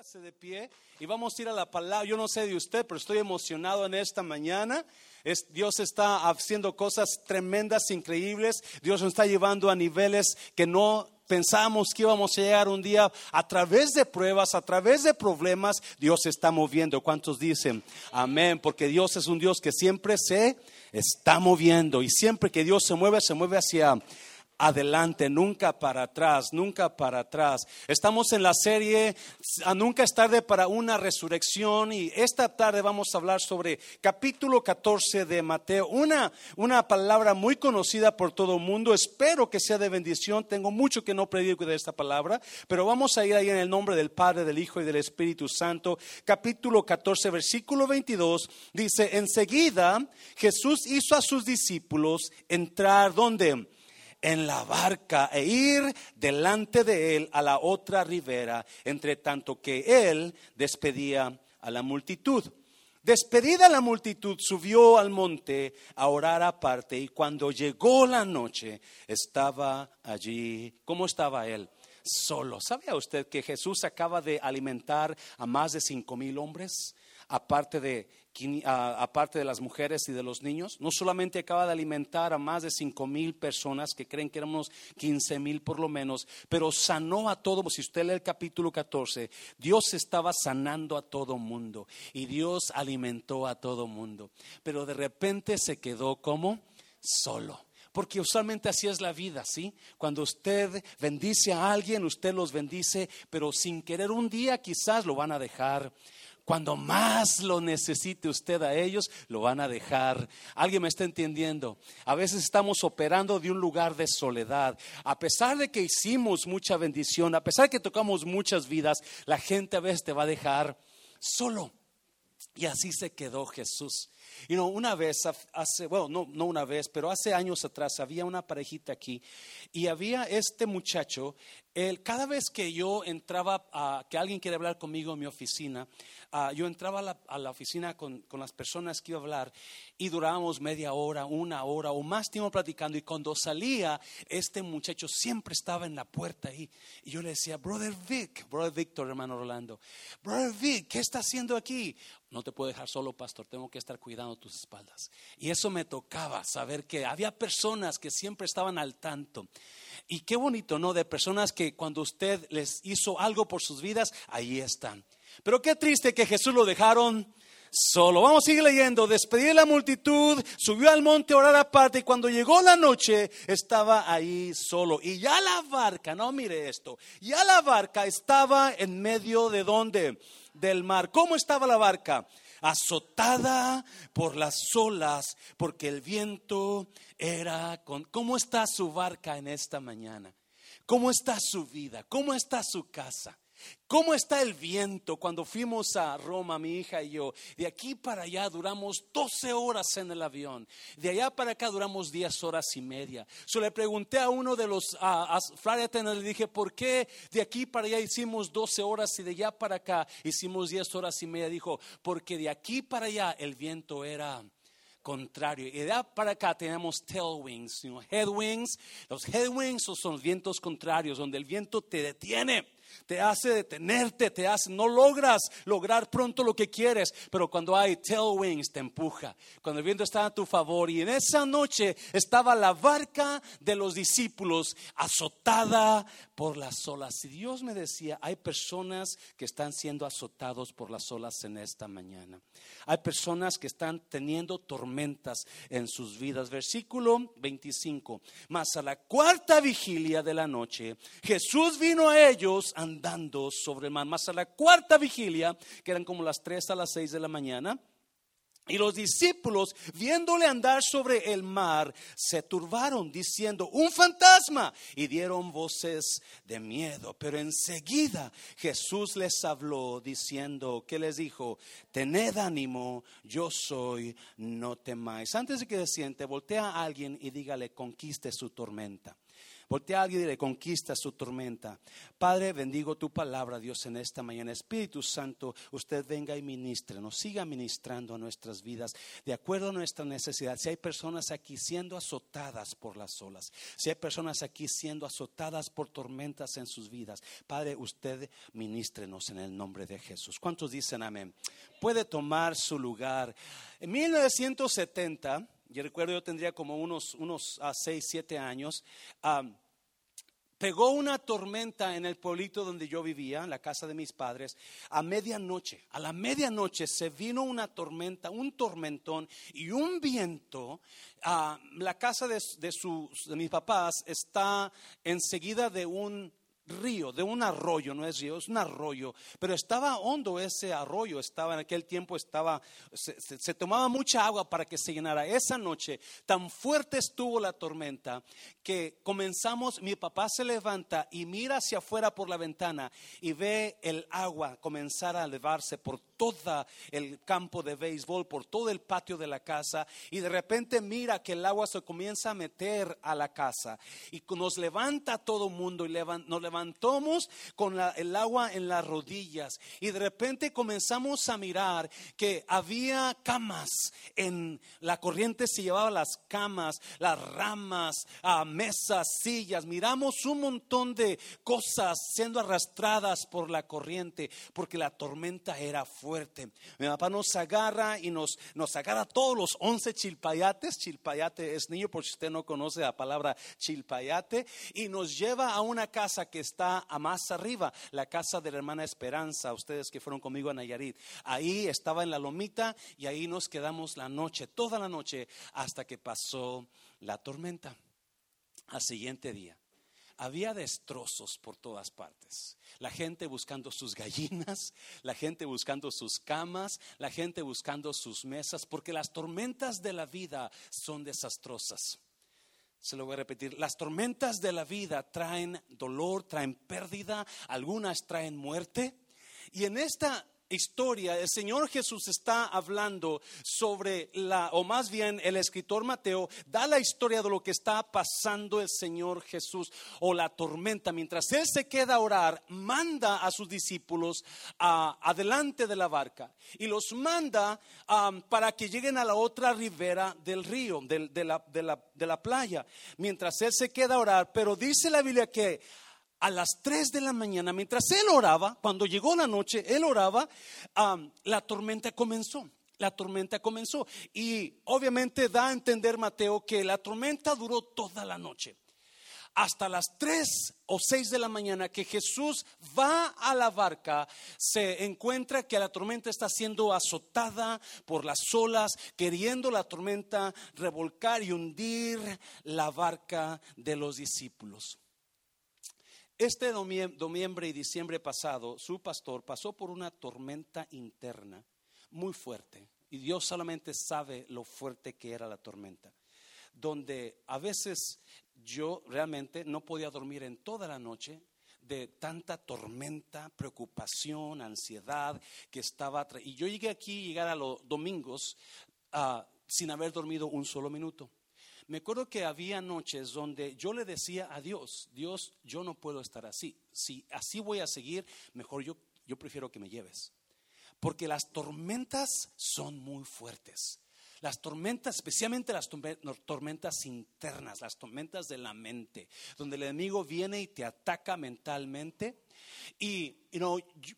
De pie y vamos a ir a la palabra. Yo no sé de usted, pero estoy emocionado en esta mañana. Es, Dios está haciendo cosas tremendas, increíbles. Dios nos está llevando a niveles que no pensamos que íbamos a llegar un día a través de pruebas, a través de problemas. Dios está moviendo. ¿Cuántos dicen amén? Porque Dios es un Dios que siempre se está moviendo y siempre que Dios se mueve, se mueve hacia adelante, nunca para atrás, nunca para atrás. Estamos en la serie Nunca es tarde para una resurrección y esta tarde vamos a hablar sobre capítulo 14 de Mateo, una, una palabra muy conocida por todo el mundo. Espero que sea de bendición. Tengo mucho que no predico de esta palabra, pero vamos a ir ahí en el nombre del Padre, del Hijo y del Espíritu Santo. Capítulo 14, versículo 22 dice, enseguida Jesús hizo a sus discípulos entrar donde en la barca e ir delante de él a la otra ribera, entre tanto que él despedía a la multitud. Despedida la multitud, subió al monte a orar aparte y cuando llegó la noche estaba allí. ¿Cómo estaba él? Solo. ¿Sabía usted que Jesús acaba de alimentar a más de cinco mil hombres? Aparte de aparte de las mujeres y de los niños. No solamente acaba de alimentar a más de cinco mil personas, que creen que éramos 15 mil por lo menos, pero sanó a todo. Si usted lee el capítulo 14, Dios estaba sanando a todo mundo y Dios alimentó a todo mundo. Pero de repente se quedó como solo. Porque usualmente así es la vida, ¿sí? Cuando usted bendice a alguien, usted los bendice, pero sin querer un día quizás lo van a dejar cuando más lo necesite usted a ellos, lo van a dejar. ¿Alguien me está entendiendo? A veces estamos operando de un lugar de soledad. A pesar de que hicimos mucha bendición, a pesar de que tocamos muchas vidas, la gente a veces te va a dejar solo. Y así se quedó Jesús. Y no, una vez, hace, bueno, no, no una vez, pero hace años atrás había una parejita aquí y había este muchacho, él, cada vez que yo entraba, a, que alguien quiere hablar conmigo en mi oficina, Ah, yo entraba a la, oficina con, las personas que iba a hablar y durábamos media hora, una hora o más tiempo platicando y cuando salía este muchacho siempre estaba en la puerta ahí y yo le decía, brother Vic, brother Victor, hermano Rolando, brother Vic, ¿qué está haciendo aquí? No te puedo dejar solo, pastor, tengo que estar cuidando tus espaldas. Y eso me tocaba, saber que había personas que siempre estaban al tanto. Y qué bonito, ¿no? De personas que cuando usted les hizo algo por sus vidas, ahí están. Pero qué triste que Jesús lo dejaron solo. Vamos a seguir leyendo. Despedió la multitud, subió al monte a orar aparte y cuando llegó la noche estaba ahí solo. Y ya la barca, no mire esto, ya la barca estaba en medio de donde? Del mar. ¿Cómo estaba la barca? Azotada por las olas, porque el viento era con... ¿Cómo está su barca en esta mañana? ¿Cómo está su vida? ¿Cómo está su casa? ¿Cómo está el viento? Cuando fuimos a Roma, mi hija y yo, de aquí para allá duramos 12 horas en el avión. De allá para acá duramos 10 horas y media. Yo le pregunté a uno de los a, le dije, ¿por qué de aquí para allá hicimos 12 horas y de allá para acá hicimos 10 horas y media? Dijo, porque de aquí para allá el viento era contrario. Y de allá para acá tenemos tailwinds, headwinds. Los headwinds son vientos contrarios, donde el viento te detiene te hace detenerte, te hace, no logras lograr pronto lo que quieres, pero cuando hay tailwinds te empuja, cuando el viento está a tu favor. Y en esa noche estaba la barca de los discípulos azotada por las olas. Y Dios me decía, hay personas que están siendo azotados por las olas en esta mañana. Hay personas que están teniendo tormentas en sus vidas. Versículo 25. Mas a la cuarta vigilia de la noche, Jesús vino a ellos andando sobre el mar. Más a la cuarta vigilia, que eran como las tres a las seis de la mañana, y los discípulos, viéndole andar sobre el mar, se turbaron diciendo, un fantasma, y dieron voces de miedo. Pero enseguida Jesús les habló diciendo, ¿qué les dijo? Tened ánimo, yo soy, no temáis. Antes de que se siente, voltea a alguien y dígale, conquiste su tormenta. Voltea a alguien le conquista su tormenta. Padre, bendigo tu palabra, Dios, en esta mañana. Espíritu Santo, usted venga y ministre, nos siga ministrando a nuestras vidas de acuerdo a nuestra necesidad. Si hay personas aquí siendo azotadas por las olas, si hay personas aquí siendo azotadas por tormentas en sus vidas, Padre, usted ministrenos en el nombre de Jesús. ¿Cuántos dicen amén? Puede tomar su lugar. En 1970, yo recuerdo yo tendría como unos, unos a 6, 7 años, pegó una tormenta en el pueblito donde yo vivía, en la casa de mis padres, a medianoche. A la medianoche se vino una tormenta, un tormentón y un viento. la casa de, de, sus, de mis papás está enseguida de un río, de un arroyo, no es río, es un arroyo, pero estaba hondo ese arroyo, estaba en aquel tiempo, estaba, se, tomaba mucha agua para que se llenara. Esa noche tan fuerte estuvo la tormenta que comenzamos, mi papá se levanta y mira hacia afuera por la ventana y ve el agua comenzar a elevarse por todo el campo de béisbol, por todo el patio de la casa y de repente mira que el agua se comienza a meter a la casa y nos levanta todo el mundo y nos levantamos con el agua en las rodillas y de repente comenzamos a mirar que había camas en la corriente se llevaba las camas, las ramas, a mesas, sillas, miramos un montón de cosas siendo arrastradas por la corriente porque la tormenta era fuerte. Mi papá nos agarra y nos, nos agarra todos los once chilpayates. Chilpayate es niño, por si usted no conoce la palabra chilpayate. Y nos lleva a una casa que está a más arriba, la casa de la hermana Esperanza. Ustedes que fueron conmigo a Nayarit. Ahí estaba en la lomita y ahí nos quedamos la noche, toda la noche, hasta que pasó la tormenta. Al siguiente día había destrozos por todas partes. La gente buscando sus gallinas, la gente buscando sus camas, la gente buscando sus mesas, porque las tormentas de la vida son desastrosas. Se lo voy a repetir, las tormentas de la vida traen dolor, traen pérdida, algunas traen muerte. Y en esta historia, el Señor Jesús está hablando sobre la, o más bien el escritor Mateo da la historia de lo que está pasando el Señor Jesús o la tormenta. Mientras Él se queda a orar, manda a sus discípulos adelante de la barca y los manda para que lleguen a la otra ribera del río, de, la, de la playa. Mientras Él se queda a orar, pero dice la Biblia que a las 3 de la mañana, mientras él oraba, cuando llegó la noche, él oraba, la tormenta comenzó. La tormenta comenzó. Y obviamente da a entender Mateo que la tormenta duró toda la noche. Hasta las 3 o 6 de la mañana que Jesús va a la barca, se encuentra que la tormenta está siendo azotada por las olas, queriendo la tormenta revolcar y hundir la barca de los discípulos. Este noviembre y diciembre pasado, su pastor pasó por una tormenta interna muy fuerte. Y Dios solamente sabe lo fuerte que era la tormenta. Donde a veces yo realmente no podía dormir en toda la noche de tanta tormenta, preocupación, ansiedad que estaba. Y yo llegué aquí, llegar a los domingos ah, sin haber dormido un solo minuto. Me acuerdo que había noches donde yo le decía a Dios, Dios, yo no puedo estar así. Si así voy a seguir, mejor yo, yo prefiero que me lleves. Porque las tormentas son muy fuertes. Las tormentas, especialmente las tormentas internas, las tormentas de la mente, donde el enemigo viene y te ataca mentalmente y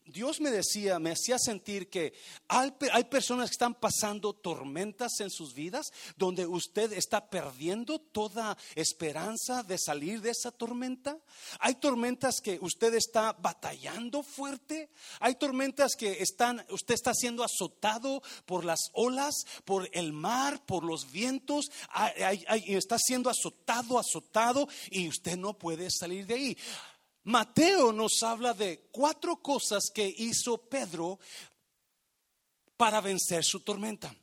Dios me decía, me hacía sentir que hay, hay, personas que están pasando tormentas en sus vidas donde usted está perdiendo toda esperanza de salir de esa tormenta. Hay tormentas que usted está batallando fuerte. Hay tormentas que están, usted está siendo azotado por las olas, por el mar, por los vientos. está siendo azotado, azotado y usted no puede salir de ahí. Mateo nos habla de cuatro cosas que hizo Pedro para vencer su tormenta.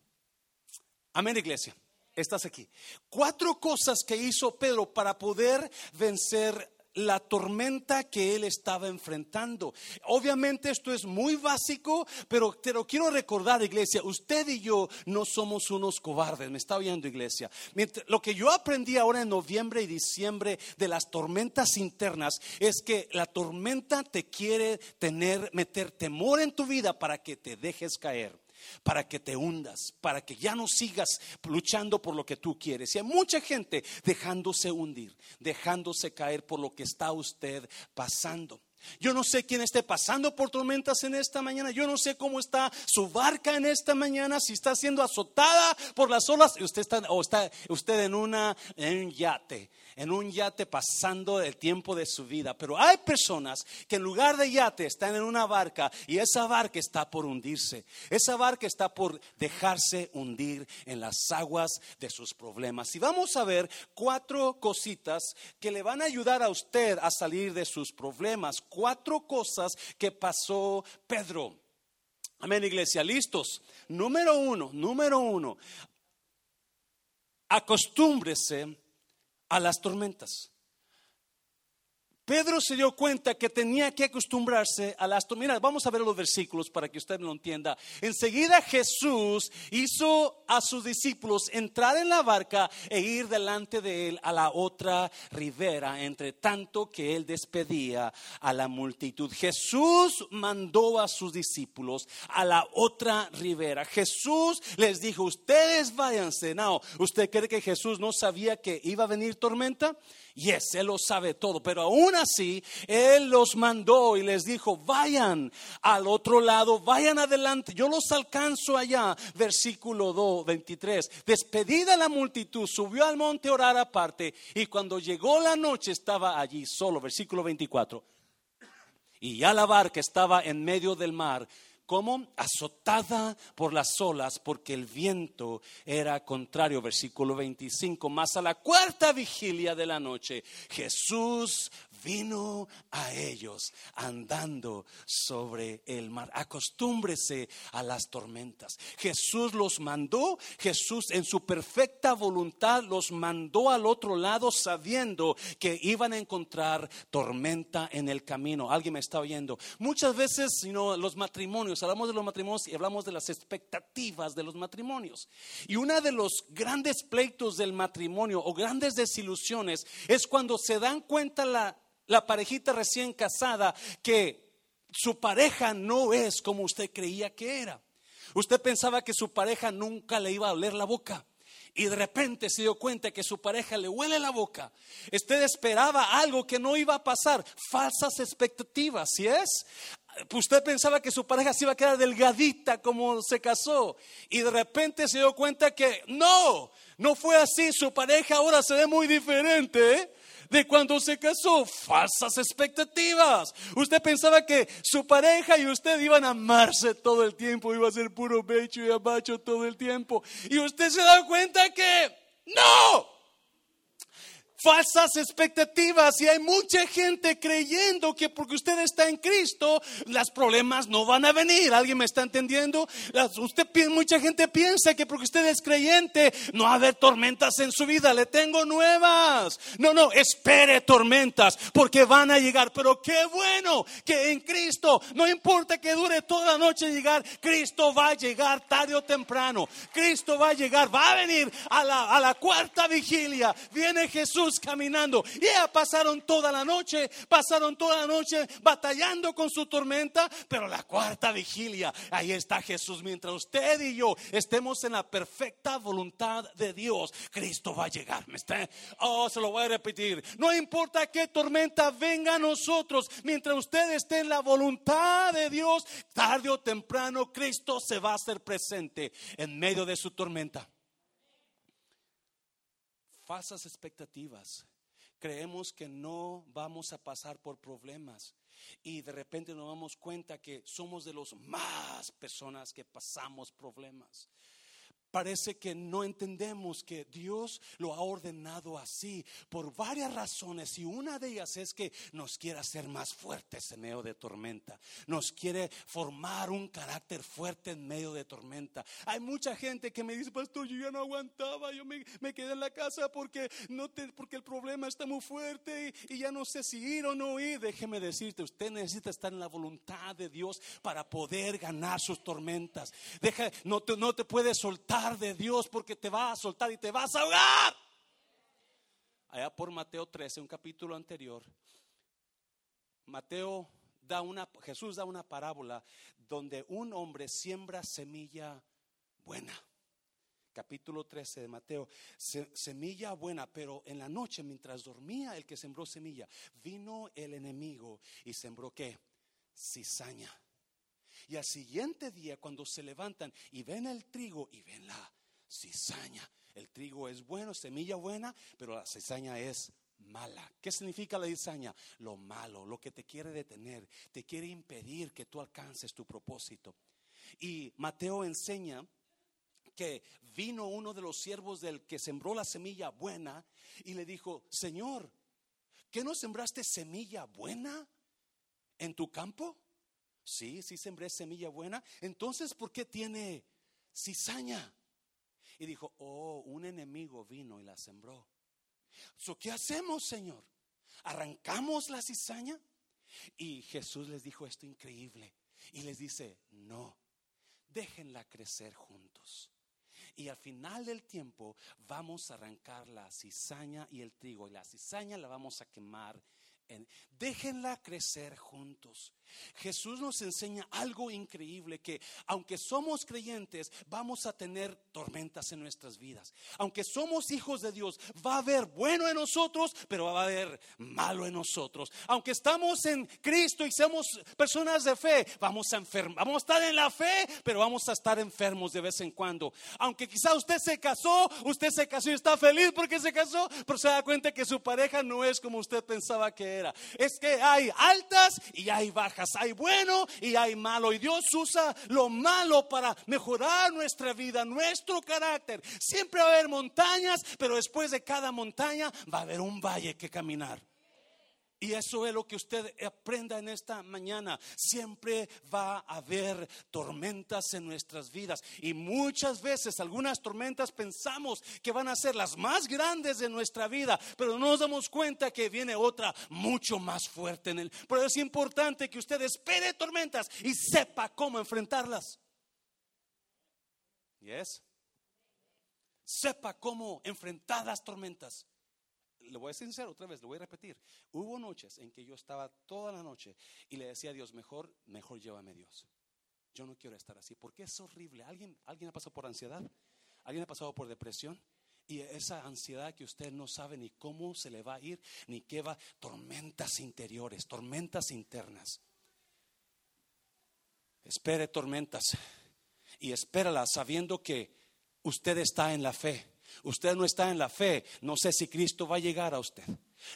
Amén, iglesia. Estás aquí. Cuatro cosas que hizo Pedro para poder vencer la tormenta que él estaba enfrentando. Obviamente esto es muy básico, pero te lo quiero recordar, iglesia, usted y yo no somos unos cobardes, me está oyendo, iglesia. Lo que yo aprendí ahora en noviembre y diciembre de las tormentas internas es que la tormenta te quiere tener, meter temor en tu vida para que te dejes caer para que te hundas, para que ya no sigas luchando por lo que tú quieres. Y hay mucha gente dejándose hundir, dejándose caer por lo que está usted pasando. Yo no sé quién esté pasando por tormentas en esta mañana. Yo no sé cómo está su barca en esta mañana. Si está siendo azotada por las olas. Usted está, o está usted en, una, en un yate en un yate pasando el tiempo de su vida. Pero hay personas que en lugar de yate están en una barca y esa barca está por hundirse. Esa barca está por dejarse hundir en las aguas de sus problemas. Y vamos a ver cuatro cositas que le van a ayudar a usted a salir de sus problemas. Cuatro cosas que pasó Pedro. Amén, iglesia, listos. Número uno, número uno, acostúmbrese a las tormentas. Pedro se dio cuenta que tenía que acostumbrarse a las tormentas. Vamos a ver los versículos para que usted lo entienda. Enseguida Jesús hizo a sus discípulos entrar en la barca e ir delante de él a la otra ribera, entre tanto que él despedía a la multitud. Jesús mandó a sus discípulos a la otra ribera. Jesús les dijo, ustedes váyanse. No, ¿usted cree que Jesús no sabía que iba a venir tormenta? Yes, Él lo sabe todo, pero aún así Él los mandó y les dijo, vayan al otro lado, vayan adelante, yo los alcanzo allá. Versículo 2, 23. Despedida la multitud, subió al monte a orar aparte y cuando llegó la noche estaba allí solo. Versículo 24. Y ya la barca estaba en medio del mar como azotada por las olas, porque el viento era contrario. Versículo 25. Más a la cuarta vigilia de la noche, Jesús vino a ellos andando sobre el mar. Acostúmbrese a las tormentas. Jesús los mandó, Jesús en su perfecta voluntad los mandó al otro lado sabiendo que iban a encontrar tormenta en el camino. Alguien me está oyendo. Muchas veces, sino los matrimonios, hablamos de los matrimonios y hablamos de las expectativas de los matrimonios. Y uno de los grandes pleitos del matrimonio o grandes desilusiones es cuando se dan cuenta la la parejita recién casada que su pareja no es como usted creía que era. Usted pensaba que su pareja nunca le iba a oler la boca. Y de repente se dio cuenta que su pareja le huele la boca. Usted esperaba algo que no iba a pasar. Falsas expectativas, ¿sí es? Usted pensaba que su pareja se iba a quedar delgadita como se casó. Y de repente se dio cuenta que no, no fue así. Su pareja ahora se ve muy diferente. ¿eh? De cuando se casó. Falsas expectativas. Usted pensaba que su pareja y usted iban a amarse todo el tiempo, iba a ser puro becho y abacho todo el tiempo. Y usted se da cuenta que no falsas expectativas y hay mucha gente creyendo que porque usted está en Cristo, los problemas no van a venir. ¿Alguien me está entendiendo? Mucha gente piensa que porque usted es creyente, no va a haber tormentas en su vida. Le tengo nuevas. No, no, espere tormentas porque van a llegar. Pero qué bueno que en Cristo, no importa que dure toda la noche llegar, Cristo va a llegar tarde o temprano. Cristo va a llegar, va a venir a la cuarta vigilia. Viene Jesús caminando. Y ya pasaron toda la noche, pasaron toda la noche batallando con su tormenta, pero la cuarta vigilia, ahí está Jesús. Mientras usted y yo estemos en la perfecta voluntad de Dios, Cristo va a llegar. ¿Me está? Oh, se lo voy a repetir. No importa qué tormenta venga a nosotros, mientras usted esté en la voluntad de Dios, tarde o temprano Cristo se va a hacer presente en medio de su tormenta falsas expectativas. Creemos que no vamos a pasar por problemas y de repente nos damos cuenta que somos de los más personas que pasamos problemas. Parece que no entendemos que Dios lo ha ordenado así por varias razones y una de ellas es que nos quiere hacer más fuertes en medio de tormenta, nos quiere formar un carácter fuerte en medio de tormenta. Hay mucha gente que me dice, pastor, yo ya no aguantaba, yo me, quedé en la casa porque, no porque el problema está muy fuerte y, y ya no sé si ir o no ir. Déjeme decirte, usted necesita estar en la voluntad de Dios para poder ganar sus tormentas. Deja, no, te, no te puedes soltar de Dios porque te va a soltar y te vas a ahogar. Allá por Mateo 13, un capítulo anterior, Mateo da una, Jesús da una parábola donde un hombre siembra semilla buena. Capítulo 13 de Mateo, semilla buena, pero en la noche mientras dormía el que sembró semilla, vino el enemigo y sembró qué? Cizaña. Y al siguiente día, cuando se levantan y ven el trigo y ven la cizaña, el trigo es bueno, semilla buena, pero la cizaña es mala. ¿Qué significa la cizaña? Lo malo, lo que te quiere detener, te quiere impedir que tú alcances tu propósito. Y Mateo enseña que vino uno de los siervos del que sembró la semilla buena y le dijo, Señor, ¿qué no sembraste semilla buena en tu campo? Sí, sí sembré semilla buena. Entonces, ¿por qué tiene cizaña? Y dijo, oh, un enemigo vino y la sembró. ¿Qué hacemos, Señor? ¿Arrancamos la cizaña? Y Jesús les dijo esto increíble. Y les dice, no, déjenla crecer juntos. Y al final del tiempo vamos a arrancar la cizaña y el trigo. Y la cizaña la vamos a quemar déjenla crecer juntos. Jesús nos enseña algo increíble que aunque somos creyentes, vamos a tener tormentas en nuestras vidas. Aunque somos hijos de Dios, va a haber bueno en nosotros, pero va a haber malo en nosotros. Aunque estamos en Cristo y somos personas de fe, vamos a enfermar, vamos a estar en la fe, pero vamos a estar enfermos de vez en cuando. Aunque quizá usted se casó, usted se casó y está feliz porque se casó, pero se da cuenta que su pareja no es como usted pensaba que era. Es que hay altas y hay bajas, hay bueno y hay malo. Y Dios usa lo malo para mejorar nuestra vida, nuestro carácter. Siempre va a haber montañas, pero después de cada montaña va a haber un valle que caminar. Y eso es lo que usted aprenda en esta mañana. Siempre va a haber tormentas en nuestras vidas. Y muchas veces algunas tormentas pensamos que van a ser las más grandes de nuestra vida. Pero no nos damos cuenta que viene otra mucho más fuerte en él. Pero es importante que usted espere tormentas y sepa cómo enfrentarlas. Yes. Sepa cómo enfrentar las tormentas le voy a ser sincero otra vez, lo voy a repetir. Hubo noches en que yo estaba toda la noche y le decía a Dios, mejor, mejor llévame Dios. Yo no quiero estar así, porque es horrible. ¿Alguien, ¿Alguien ha pasado por ansiedad? ¿Alguien ha pasado por depresión? Y esa ansiedad que usted no sabe ni cómo se le va a ir, ni qué va, tormentas interiores, tormentas internas. Espere tormentas y espéralas sabiendo que usted está en la fe Usted no está en la fe. No sé si Cristo va a llegar a usted.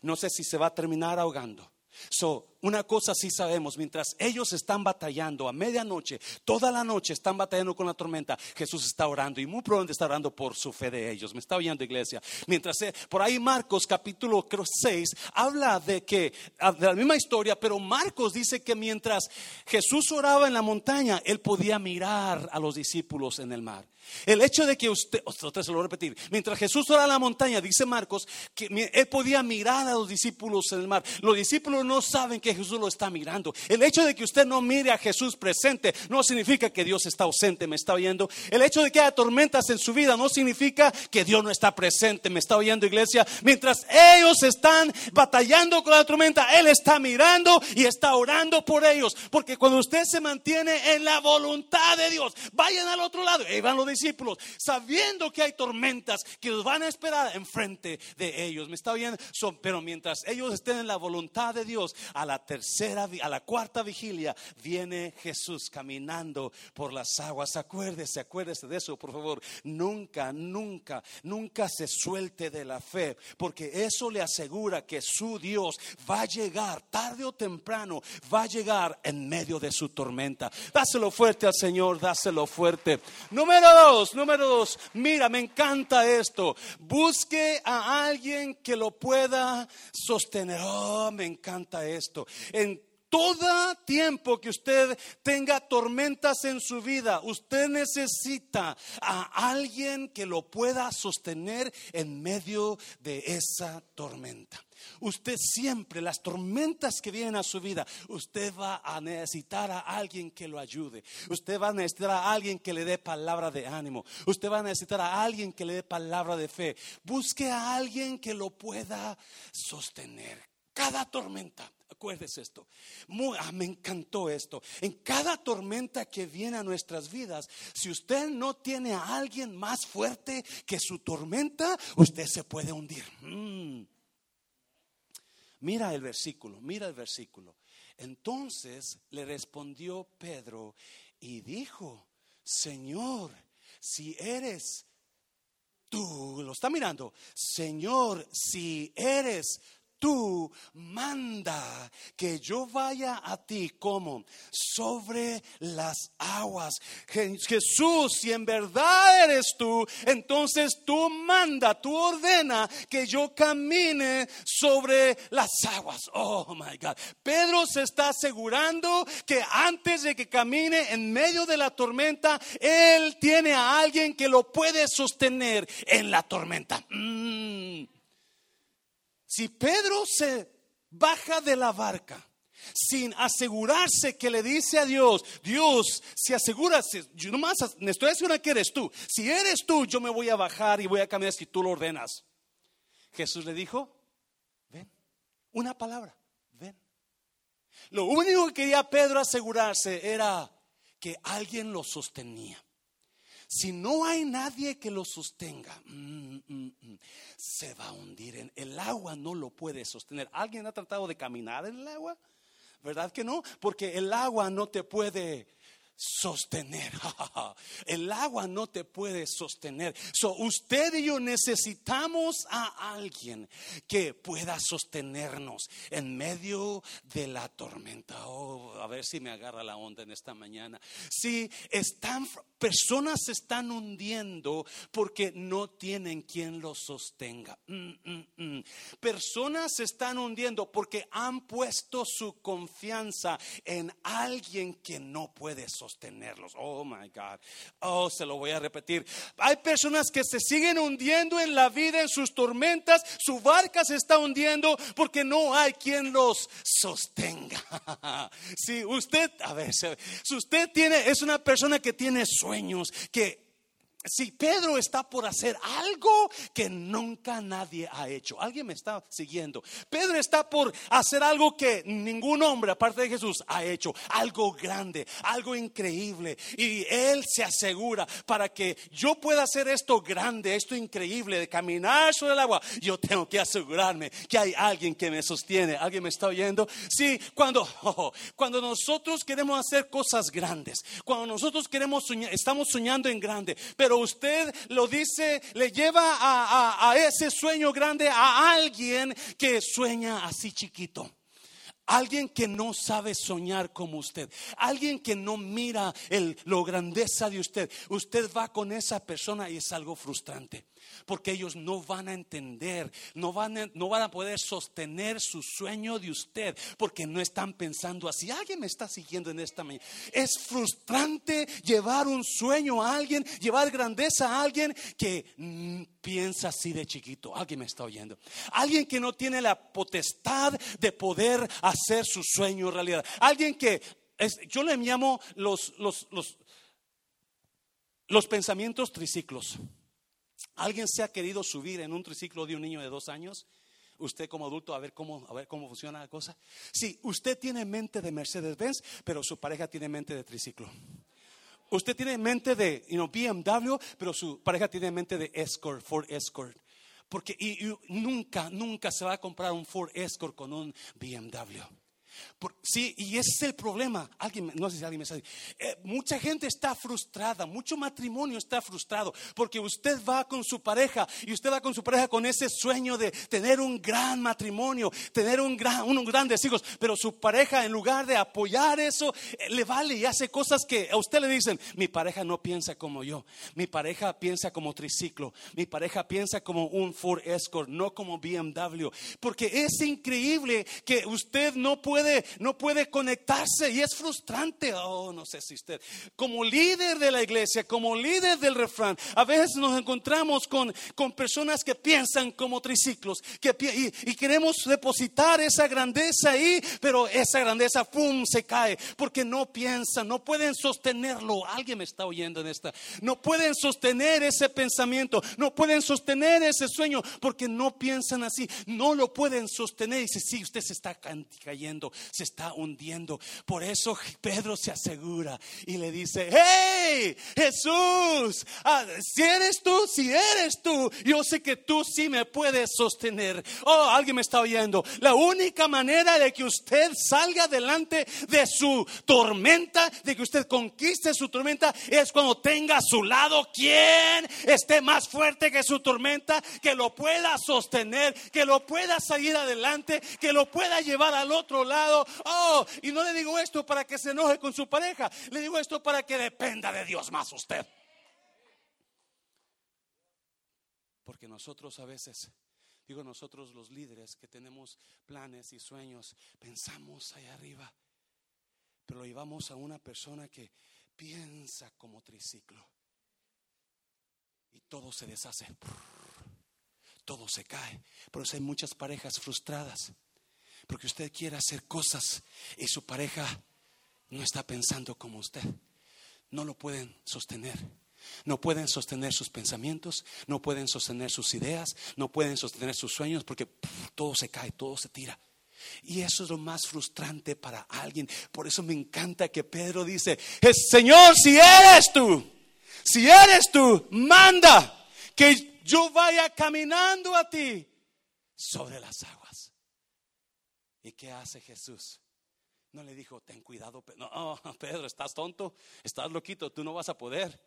No sé si se va a terminar ahogando. So, una cosa sí sabemos, mientras ellos están batallando a medianoche, toda la noche están batallando con la tormenta, Jesús está orando y muy probablemente está orando por su fe de ellos. Me está oyendo iglesia. Mientras eh, por ahí Marcos capítulo 6 habla de que ah, de la misma historia, pero Marcos dice que mientras Jesús oraba en la montaña, él podía mirar a los discípulos en el mar. El hecho de que usted, otra se lo voy a repetir, mientras Jesús oraba en la montaña, dice Marcos, que él podía mirar a los discípulos en el mar. Los discípulos no saben que Jesús lo está mirando. El hecho de que usted no mire a Jesús presente no significa que Dios está ausente, me está oyendo. El hecho de que haya tormentas en su vida no significa que Dios no está presente, me está oyendo iglesia. Mientras ellos están batallando con la tormenta, Él está mirando y está orando por ellos. Porque cuando usted se mantiene en la voluntad de Dios, vayan al otro lado, van discípulos, sabiendo que hay tormentas que los van a esperar enfrente de ellos. Me está oyendo, pero mientras ellos estén en la voluntad de Dios, a la tercera, a la cuarta vigilia, viene Jesús caminando por las aguas. Acuérdese, acuérdese de eso, por favor. Nunca, nunca, nunca se suelte de la fe, porque eso le asegura que su Dios va a llegar tarde o temprano, va a llegar en medio de su tormenta. Dáselo fuerte al Señor, dáselo fuerte. Número dos, número dos, mira, me encanta esto. Busque a alguien que lo pueda sostener. Oh, me encanta esto. En todo tiempo que usted tenga tormentas en su vida, usted necesita a alguien que lo pueda sostener en medio de esa tormenta. Usted siempre, las tormentas que vienen a su vida, usted va a necesitar a alguien que lo ayude. Usted va a necesitar a alguien que le dé palabra de ánimo. Usted va a necesitar a alguien que le dé palabra de fe. Busque a alguien que lo pueda sostener. Cada tormenta, acuérdese esto, ah, me encantó esto. En cada tormenta que viene a nuestras vidas, si usted no tiene a alguien más fuerte que su tormenta, usted se puede hundir. Mm. Mira el versículo, mira el versículo. Entonces le respondió Pedro y dijo, Señor, si eres tú, lo está mirando, Señor, si eres tú manda que yo vaya a ti como sobre las aguas. Jesús, si en verdad eres tú, entonces tú manda, tú ordena que yo camine sobre las aguas. Oh my God. Pedro se está asegurando que antes de que camine en medio de la tormenta, él tiene a alguien que lo puede sostener en la tormenta. Mm. Si Pedro se baja de la barca sin asegurarse que le dice a Dios, Dios, si aseguras, yo nomás estoy asegurando que eres tú. Si eres tú, yo me voy a bajar y voy a caminar si tú lo ordenas. Jesús le dijo, ven, una palabra, ven. Lo único que quería Pedro asegurarse era que alguien lo sostenía. Si no hay nadie que lo sostenga, mm, mm, mm, se va a hundir. En, el agua no lo puede sostener. ¿Alguien ha tratado de caminar en el agua? ¿Verdad que no? Porque el agua no te puede sostener. El agua no te puede sostener. So, usted y yo necesitamos a alguien que pueda sostenernos en medio de la tormenta. Oh, a ver si me agarra la onda en esta mañana. Si están personas se están hundiendo porque no tienen quien los sostenga. Mm, mm, mm. Personas se están hundiendo porque han puesto su confianza en alguien que no puede sostenerlos. Oh my God. Oh, se lo voy a repetir. Hay personas que se siguen hundiendo en la vida, en sus tormentas. Su barca se está hundiendo porque no hay quien los sostenga. si usted, a ver, si usted tiene, es una persona que tiene sueño que si Pedro está por hacer algo que nunca nadie ha hecho, alguien me está siguiendo. Pedro está por hacer algo que ningún hombre aparte de Jesús ha hecho, algo grande, algo increíble. Y él se asegura para que yo pueda hacer esto grande, esto increíble de caminar sobre el agua, yo tengo que asegurarme que hay alguien que me sostiene. ¿Alguien me está oyendo? Sí, cuando, cuando nosotros queremos hacer cosas grandes, cuando nosotros queremos soñar, estamos soñando en grande, pero usted lo dice, le lleva a, ese sueño grande a alguien que sueña así chiquito. Alguien que no sabe soñar como usted. Alguien que no mira el, lo grandeza de usted. Usted va con esa persona y es algo frustrante porque ellos no van a entender, no van a, no van a poder sostener su sueño de usted, porque no están pensando así. Alguien me está siguiendo en esta mañana. Es frustrante llevar un sueño a alguien, llevar grandeza a alguien que mm, piensa así de chiquito. Alguien me está oyendo. Alguien que no tiene la potestad de poder hacer su sueño realidad. Alguien que yo le llamo los, los, los, los pensamientos triciclos. ¿Alguien se ha querido subir en un triciclo de un niño de dos años? Usted como adulto a ver cómo, a ver cómo funciona la cosa. Sí, usted tiene mente de Mercedes-Benz, pero su pareja tiene mente de triciclo. Usted tiene mente de BMW, pero su pareja tiene mente de Escort, Ford Escort. Porque y, nunca, nunca se va a comprar un Ford Escort con un BMW. Sí, y ese es el problema. Alguien, no sé si alguien me sabe. Eh, mucha gente está frustrada, mucho matrimonio está frustrado, porque usted va con su pareja y usted va con su pareja con ese sueño de tener un gran matrimonio, tener un gran, unos grandes hijos, pero su pareja en lugar de apoyar eso, eh, le vale y hace cosas que a usted le dicen, mi pareja no piensa como yo, mi pareja piensa como triciclo, mi pareja piensa como un Ford Escort, no como BMW, porque es increíble que usted no puede no puede conectarse y es frustrante. Oh, no sé si usted, como líder de la iglesia, como líder del refrán, a veces nos encontramos con, con personas que piensan como triciclos que, y, y queremos depositar esa grandeza ahí, pero esa grandeza, ¡pum!, se cae porque no piensan, no pueden sostenerlo. Alguien me está oyendo en esta. No pueden sostener ese pensamiento, no pueden sostener ese sueño porque no piensan así, no lo pueden sostener. Y dice, sí, usted se está cayendo, se está hundiendo. Por eso Pedro se asegura y le dice, hey, Jesús, ah, si eres tú, si eres tú, yo sé que tú sí me puedes sostener. Oh, alguien me está oyendo. La única manera de que usted salga adelante de su tormenta, de que usted conquiste su tormenta, es cuando tenga a su lado quien esté más fuerte que su tormenta, que lo pueda sostener, que lo pueda salir adelante, que lo pueda llevar al otro lado Oh, y no le digo esto para que se enoje con su pareja, le digo esto para que dependa de Dios más usted. Porque nosotros a veces, digo nosotros los líderes que tenemos planes y sueños, pensamos allá arriba, pero lo llevamos a una persona que piensa como triciclo. Y todo se deshace, todo se cae. Por eso hay muchas parejas frustradas porque usted quiere hacer cosas y su pareja no está pensando como usted. No lo pueden sostener. No pueden sostener sus pensamientos, no pueden sostener sus ideas, no pueden sostener sus sueños porque todo se cae, todo se tira. Y eso es lo más frustrante para alguien. Por eso me encanta que Pedro dice, Señor, si eres tú, si eres tú, manda que yo vaya caminando a ti sobre las aguas. ¿Y qué hace Jesús? No le dijo, ten cuidado, no, Pedro, estás tonto, estás loquito, tú no vas a poder.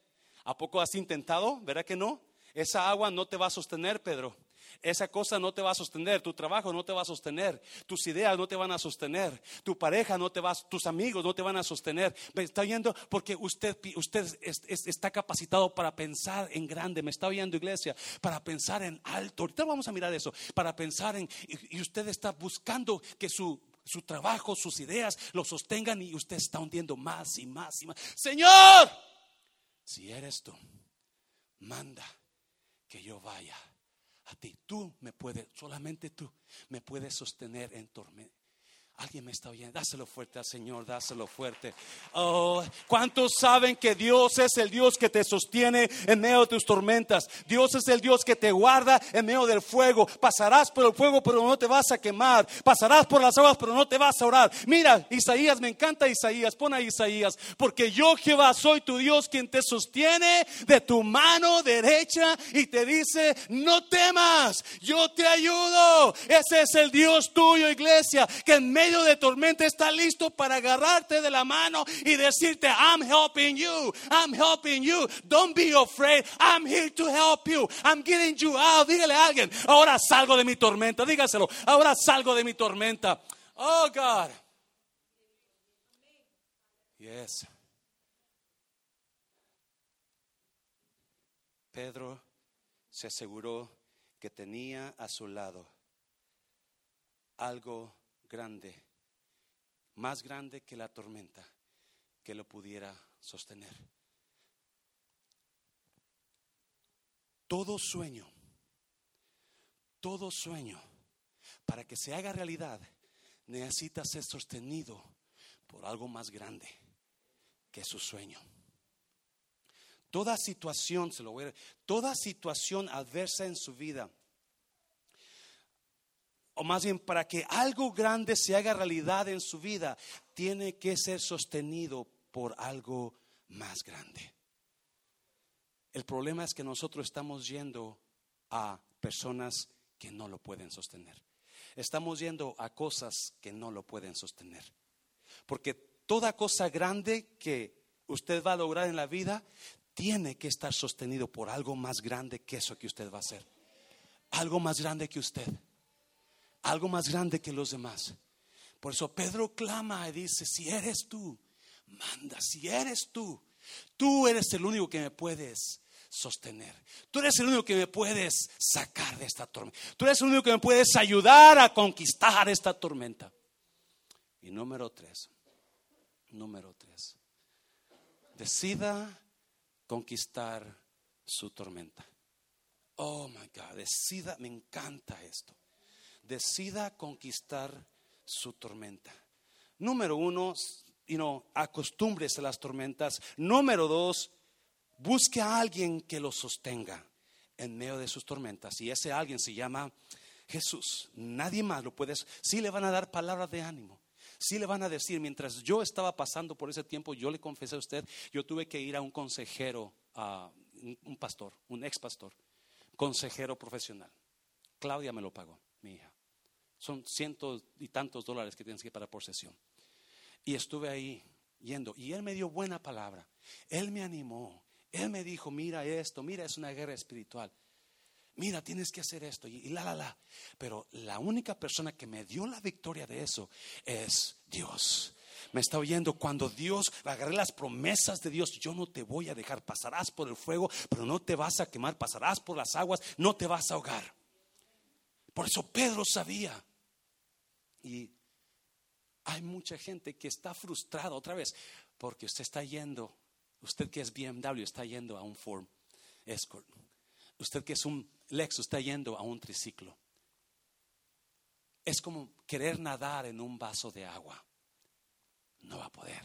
¿A poco has intentado? ¿Verdad que no? Esa agua no te va a sostener, Pedro. Esa cosa no te va a sostener, tu trabajo no te va a sostener, tus ideas no te van a sostener, tu pareja no te va, tus amigos no te van a sostener. ¿Me está oyendo? Porque usted, usted está capacitado para pensar en grande. Me está oyendo, iglesia, para pensar en alto. Ahorita vamos a mirar eso, para pensar en, y, usted está buscando que su su trabajo, sus ideas lo sostengan y usted está hundiendo más y más y más. Señor, si eres tú, manda que yo vaya a ti. Tú me puedes, solamente tú me puedes sostener en tormenta Alguien me está oyendo. Dáselo fuerte al Señor, dáselo fuerte. Oh, ¿cuántos saben que Dios es el Dios que te sostiene en medio de tus tormentas? Dios es el Dios que te guarda en medio del fuego. Pasarás por el fuego, pero no te vas a quemar. Pasarás por las aguas, pero no te vas a orar. Mira, Isaías, me encanta Isaías. Pon a Isaías. Porque yo, Jehová, soy tu Dios quien te sostiene de tu mano derecha y te dice: No temas, yo te ayudo. Ese es el Dios tuyo, iglesia, que en medio de tormenta está listo para agarrarte de la mano y decirte, I'm helping you, I'm helping you. Don't be afraid, I'm here to help you. I'm getting you out. Dígale a alguien, ahora salgo de mi tormenta, dígaselo, ahora salgo de mi tormenta. Oh God. Yes. Pedro se aseguró que tenía a su lado algo grande, más grande que la tormenta, que lo pudiera sostener. Todo sueño, todo sueño, para que se haga realidad, necesita ser sostenido por algo más grande que su sueño. Toda situación, se lo voy a toda situación adversa en su vida o más bien para que algo grande se haga realidad en su vida, tiene que ser sostenido por algo más grande. El problema es que nosotros estamos yendo a personas que no lo pueden sostener. estamos yendo a cosas que no lo pueden sostener. Porque toda cosa grande que usted va a lograr en la vida tiene que estar sostenido por algo más grande que eso que usted va a hacer. Algo más grande que usted. Algo más grande que los demás. Por eso Pedro clama y dice, si eres tú, manda, si eres tú, tú eres el único que me puedes sostener. Tú eres el único que me puedes sacar de esta tormenta. Tú eres el único que me puedes ayudar a conquistar esta tormenta. Y número tres, número tres, decida conquistar su tormenta. Oh my God, decida, me encanta esto. Decida conquistar su tormenta. Número uno, you know, acostúmbrese a las tormentas. Número dos, busque a alguien que lo sostenga en medio de sus tormentas. Y ese alguien se llama Jesús. Nadie más lo puede. Sí le van a dar palabras de ánimo. Sí le van a decir, mientras yo estaba pasando por ese tiempo, yo le confesé a usted, yo tuve que ir a un consejero, a un pastor, un ex pastor, consejero profesional. Claudia me lo pagó, mi hija. Son cientos y tantos dólares que tienes que pagar por sesión. Y estuve ahí yendo. Y él me dio buena palabra. Él me animó. Él me dijo, mira esto, mira, es una guerra espiritual. Mira, tienes que hacer esto y, la, la, la. Pero la única persona que me dio la victoria de eso es Dios. Me está oyendo cuando Dios agarré las promesas de Dios. Yo no te voy a dejar, pasarás por el fuego, pero no te vas a quemar, pasarás por las aguas, no te vas a ahogar. Por eso Pedro sabía. Y hay mucha gente que está frustrada otra vez porque usted está yendo, usted que es BMW está yendo a un Ford Escort, usted que es un Lexus está yendo a un triciclo. Es como querer nadar en un vaso de agua. No va a poder.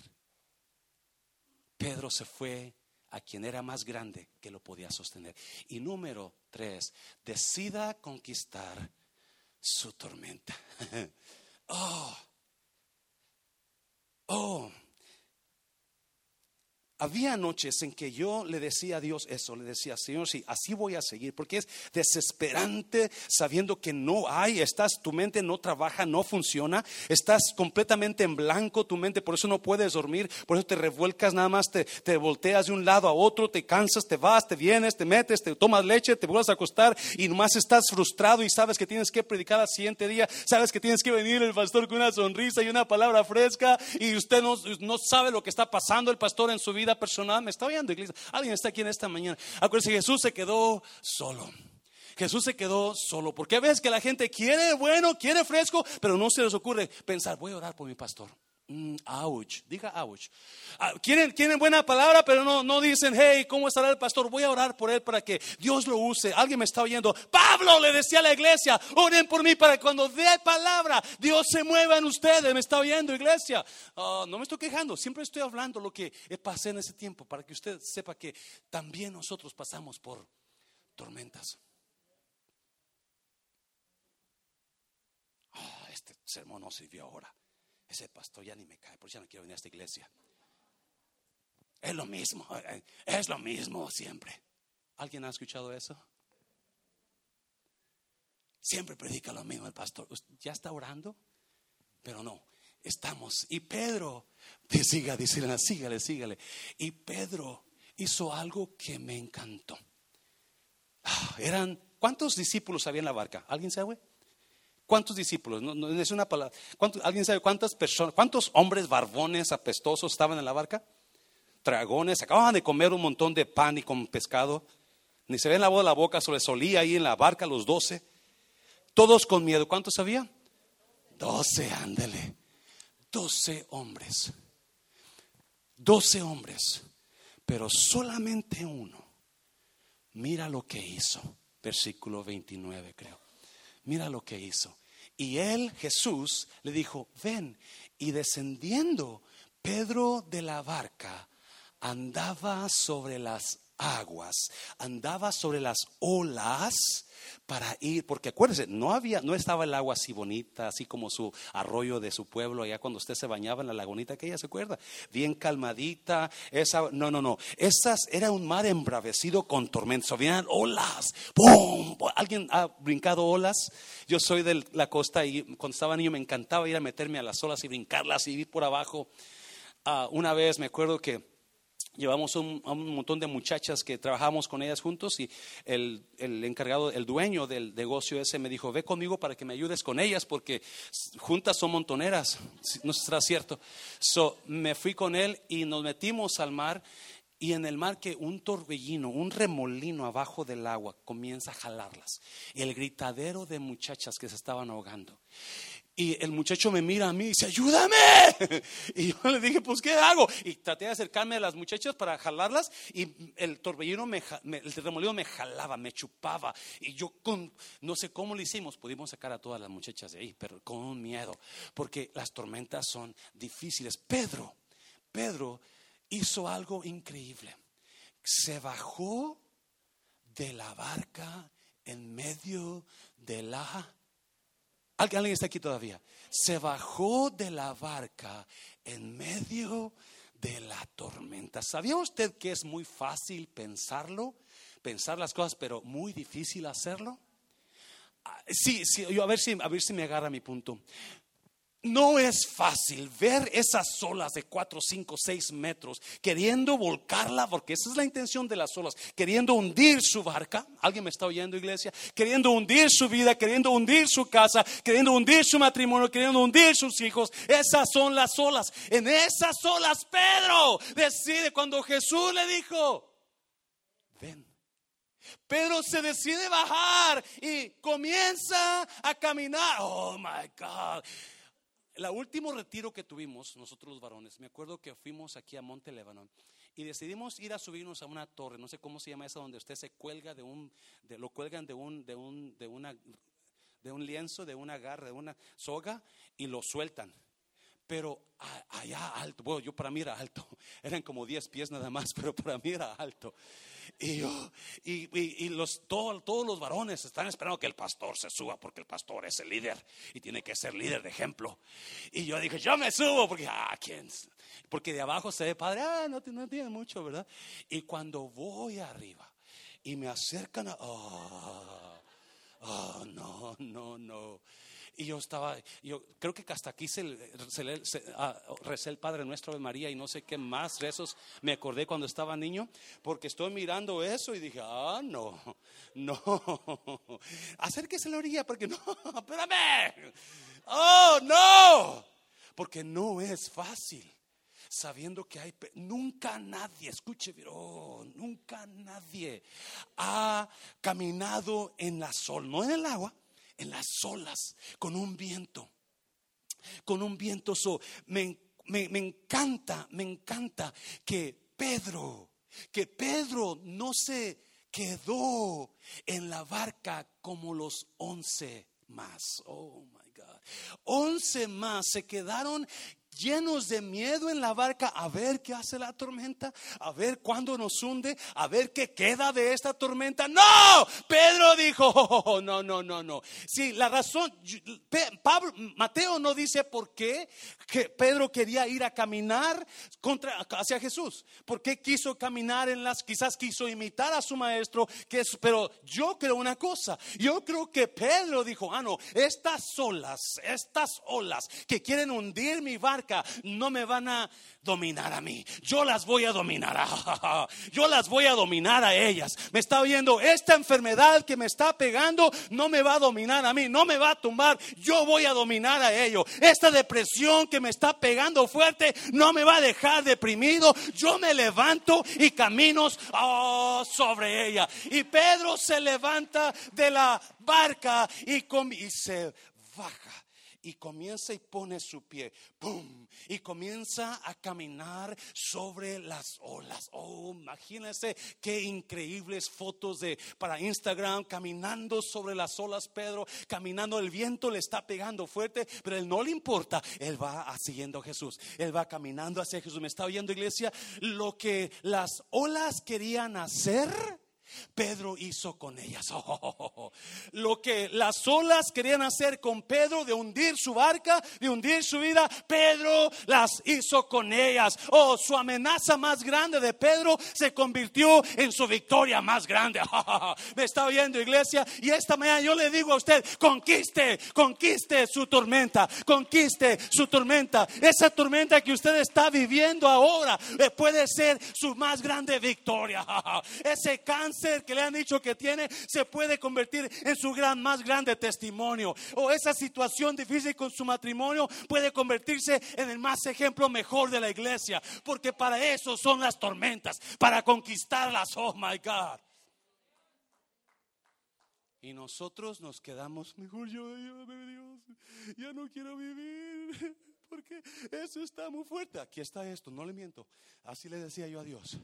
Pedro se fue a quien era más grande que lo podía sostener. Y número tres, decida conquistar su tormenta. oh, Oh, había noches en que yo le decía a Dios eso, le decía, Señor, sí, así voy a seguir, porque es desesperante sabiendo que no hay, estás, tu mente no trabaja, no funciona, estás completamente en blanco, tu mente, por eso no puedes dormir, por eso te revuelcas, nada más te, te volteas de un lado a otro, te cansas, te vas, te vienes, te metes, te tomas leche, te vuelves a acostar y nomás estás frustrado y sabes que tienes que predicar al siguiente día, sabes que tienes que venir el pastor con una sonrisa y una palabra fresca y usted no, no sabe lo que está pasando el pastor en su vida personal. Me está oyendo, iglesia. Alguien está aquí en esta mañana. Acuérdense, Jesús se quedó solo. Jesús se quedó solo. Porque ves que la gente quiere bueno, quiere fresco, pero no se les ocurre pensar, voy a orar por mi pastor. Mm, diga ouch. Ah, ¿quieren, quieren buena palabra, pero no, no dicen, hey, ¿cómo estará el pastor? Voy a orar por él para que Dios lo use. Alguien me está oyendo. Pablo le decía a la iglesia, oren por mí para que cuando dé palabra, Dios se mueva en ustedes. Me está oyendo, iglesia. Ah, no me estoy quejando, siempre estoy hablando lo que pasé en ese tiempo para que usted sepa que también nosotros pasamos por tormentas. Ah, este sermón no sirvió ahora. Ese pastor ya ni me cae, por eso ya no quiero venir a esta iglesia. Es lo mismo, es lo mismo siempre. ¿Alguien ha escuchado eso? Siempre predica lo mismo el pastor. ¿Ya está orando? Pero no, estamos. Y Pedro, siga, dígale, sígale, sígale. Y Pedro hizo algo que me encantó. Ah, eran, ¿cuántos discípulos había en la barca? ¿Alguien sabe? ¿Cuántos discípulos? No, es una palabra. ¿Alguien sabe cuántas personas, cuántos hombres barbones apestosos estaban en la barca? Dragones, acababan de comer un montón de pan y con pescado. Ni se la voz de la boca, se les solía ahí en la barca los doce. Todos con miedo. ¿Cuántos había? Doce, ándele. Doce hombres. Doce hombres. Pero solamente uno. Mira lo que hizo. Versículo 29, creo. Mira lo que hizo. Y él, Jesús, le dijo, ven. Y descendiendo Pedro de la barca, andaba sobre las aguas, andaba sobre las olas para ir, porque acuérdense, no había, no estaba el agua así bonita, así como su arroyo de su pueblo, allá cuando usted se bañaba en la lagunita, que ella se acuerda, bien calmadita, esa, no, no, no, esas era un mar embravecido con tormentos, habían olas, ¡pum! ¿Alguien ha brincado olas? Yo soy de la costa y cuando estaba niño me encantaba ir a meterme a las olas y brincarlas y ir por abajo. Ah, una vez me acuerdo que llevamos un, montón de muchachas que trabajamos con ellas juntos y el, el, encargado, el dueño del negocio ese me dijo, ve conmigo para que me ayudes con ellas porque juntas son montoneras, no será cierto. So, me fui con él y nos metimos al mar y en el mar que un torbellino, un remolino abajo del agua comienza a jalarlas. El gritadero de muchachas que se estaban ahogando. Y el muchacho me mira a mí y dice, ayúdame. Y yo le dije, pues, ¿qué hago? Y traté de acercarme a las muchachas para jalarlas y el torbellino, me, el remolino me jalaba, me chupaba. Y yo con, no sé cómo lo hicimos, pudimos sacar a todas las muchachas de ahí, pero con miedo, porque las tormentas son difíciles. Pedro, Pedro hizo algo increíble. Se bajó de la barca en medio de la ¿Alguien está aquí todavía? Se bajó de la barca en medio de la tormenta. ¿Sabía usted que es muy fácil pensarlo? Pensar las cosas, pero muy difícil hacerlo. Ah, sí, sí, a ver si, a ver si me agarra mi punto. No es fácil ver esas olas de 4, 5, 6 metros queriendo volcarla, porque esa es la intención de las olas, queriendo hundir su barca. ¿Alguien me está oyendo, iglesia? Queriendo hundir su vida, queriendo hundir su casa, queriendo hundir su matrimonio, queriendo hundir sus hijos. Esas son las olas. En esas olas, Pedro decide cuando Jesús le dijo, ven. Pedro se decide bajar y comienza a caminar. Oh my God. El último retiro que tuvimos, nosotros los varones, me acuerdo que fuimos aquí a Monte Lebanon y decidimos ir a subirnos a una torre, no sé cómo se llama esa, donde usted se cuelga de un, de, lo cuelgan de un, de un, de una, de un lienzo, de una garra, de una soga y lo sueltan. Pero allá alto, bueno, yo para mí era alto, eran como 10 pies nada más, pero para mí era alto. Y, y, los, todos los varones están esperando que el pastor se suba porque el pastor es el líder y tiene que ser líder de ejemplo. Y yo dije, yo me subo porque, ah, ¿quién? Porque de abajo se ve padre, ah, no, no tiene mucho, ¿verdad? Y cuando voy arriba y me acercan a, oh, oh no, no, no. Y yo estaba, yo creo que hasta aquí se, ah, recé el Padre Nuestro de María y no sé qué más rezos me acordé cuando estaba niño, porque estoy mirando eso y dije, ah, no, no, acérquese a la orilla porque no, espérame, oh, no, porque no es fácil sabiendo que hay, nunca nadie, escuche, oh, nunca nadie ha caminado en la sol, no en el agua, en las olas con un viento, con un viento. me, me encanta, me encanta que Pedro, que Pedro no se quedó en la barca como los once más. Oh my God. Once más se quedaron llenos de miedo en la barca a ver qué hace la tormenta, a ver cuándo nos hunde, a ver qué queda de esta tormenta. No, Pedro dijo, oh, no, no, no, no. Sí, la razón, Mateo no dice por qué que Pedro quería ir a caminar contra, hacia Jesús, por qué quiso caminar en las, quizás quiso imitar a su maestro, que es, pero yo creo una cosa, yo creo que Pedro dijo, ah, no, estas olas, estas olas que quieren hundir mi barca, no me van a dominar a mí. Yo las voy a dominar. Yo las voy a dominar a ellas. Me está oyendo, esta enfermedad que me está pegando no me va a dominar a mí, no me va a tumbar. Yo voy a dominar a ello. Esta depresión que me está pegando fuerte no me va a dejar deprimido. Yo me levanto y camino oh, sobre ella. Y Pedro se levanta de la barca y, y se baja y comienza y pone su pie, ¡pum! Y comienza a caminar sobre las olas. Oh, imagínense qué increíbles fotos de para Instagram, caminando sobre las olas, Pedro, caminando, el viento le está pegando fuerte, pero él no le importa, él va siguiendo a Jesús, él va caminando hacia Jesús. ¿Me está oyendo, iglesia? Lo que las olas querían hacer Pedro hizo con ellas. Oh, lo que las olas querían hacer con Pedro de hundir su barca, de hundir su vida, Pedro las hizo con ellas. Oh, su amenaza más grande de Pedro se convirtió en su victoria más grande. Me está oyendo iglesia y esta mañana yo le digo a usted, conquiste, conquiste su tormenta, conquiste su tormenta. Esa tormenta que usted está viviendo ahora eh, puede ser su más grande victoria. Ese cáncer que le han dicho que tiene se puede convertir en su gran, más grande testimonio. O esa situación difícil con su matrimonio puede convertirse en el más ejemplo mejor de la iglesia. Porque para eso son las tormentas, para conquistarlas. Oh my God. Y nosotros nos quedamos, mejor yo, Dios, ya no quiero vivir, porque eso está muy fuerte. Aquí está esto, no le miento. Así le decía yo a Dios.